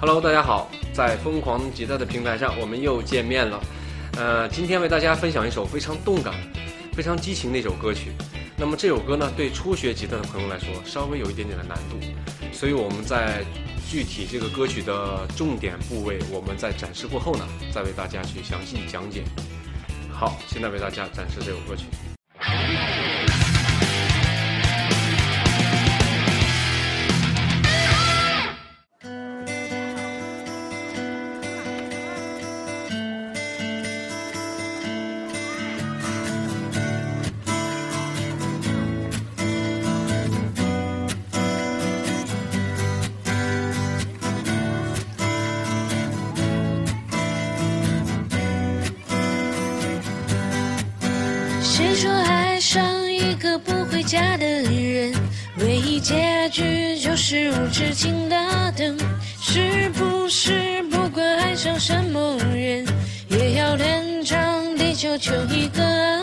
Hello，大家好，在疯狂吉他的平台上，我们又见面了。呃，今天为大家分享一首非常动感、非常激情的一首歌曲。那么这首歌呢，对初学吉他的朋友来说，稍微有一点点的难度，所以我们在具体这个歌曲的重点部位，我们在展示过后呢，再为大家去详细讲解。好，现在为大家展示这首歌曲。说爱上一个不回家的人，唯一结局就是无止境的等？是不是不管爱上什么人，也要天长地久求一个安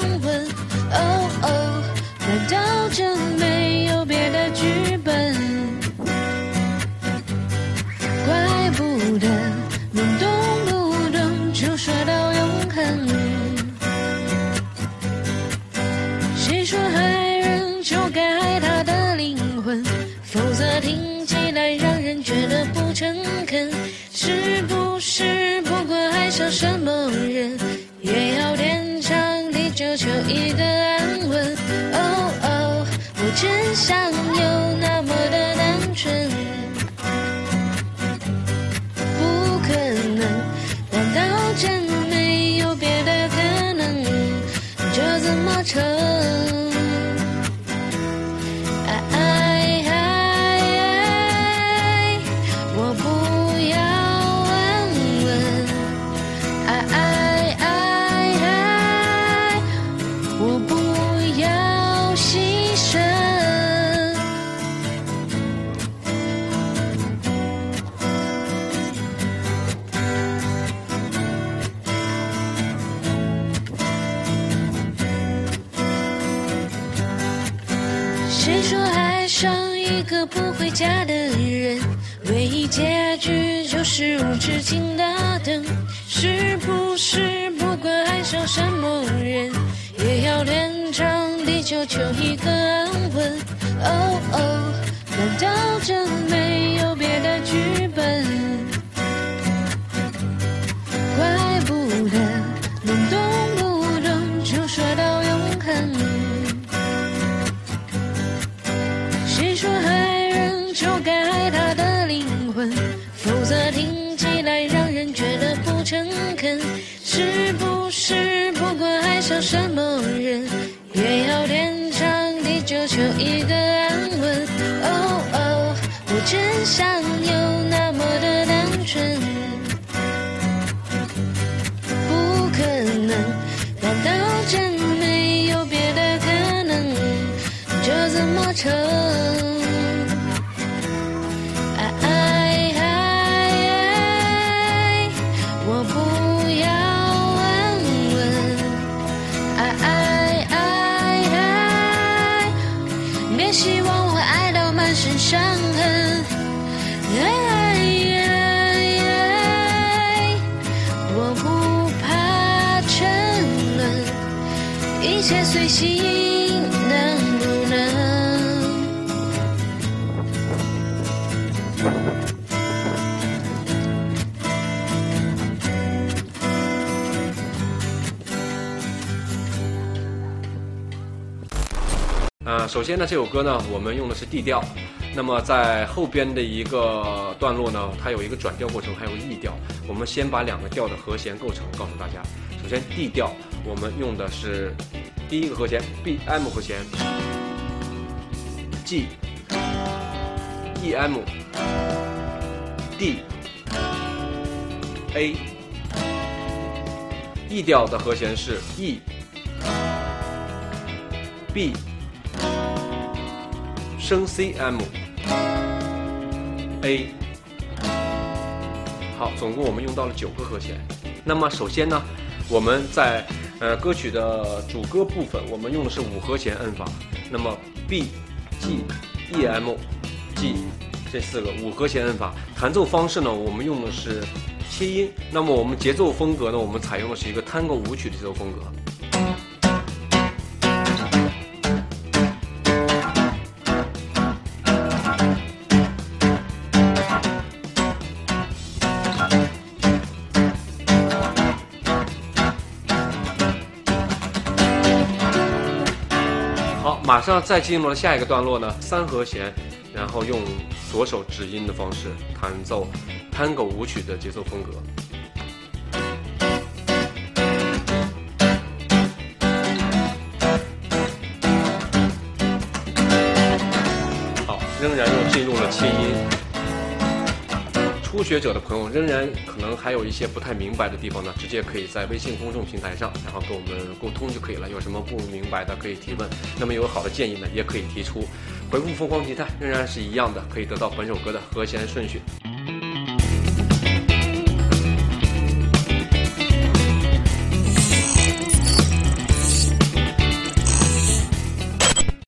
是不是不管爱上什么人，也要天长地久求一个安稳？哦哦，我真想一个不回家的人，唯一结局就是无止境的等？是不是不管爱上什么人，也要天长地久求一个安稳？哦哦，难道真没有别的剧本？怪不得能动不动就说到永恒。否则听起来让人觉得不诚恳。是不是不管爱上什么人，也要天长地久求一个安稳？哦哦，我真想有那么的也希望我爱到满身伤痕。我不怕沉沦，一切随心，呃，首先呢，这首歌呢，我们用的是 D 调，那么在后边的一个段落呢，它有一个转调过程，还有 E 调。我们先把两个调的和弦构成告诉大家。首先 D 调，我们用的是第一个和弦 B M 和弦，G E M D A。E 调的和弦是 E B。升 C M A，好，总共我们用到了九个和弦。那么首先呢，我们在呃歌曲的主歌部分，我们用的是五和弦摁法。那么 B G E M G 这四个五和弦摁法。弹奏方式呢，我们用的是切音。那么我们节奏风格呢，我们采用的是一个探戈舞曲的节奏风格。好，马上再进入了下一个段落呢，三和弦，然后用左手指音的方式弹奏探戈舞曲的节奏风格。好，仍然又进入了切音。初学者的朋友仍然可能还有一些不太明白的地方呢，直接可以在微信公众平台上，然后跟我们沟通就可以了。有什么不明白的可以提问，那么有好的建议呢，也可以提出。回复“疯狂吉他”仍然是一样的，可以得到本首歌的和弦顺序。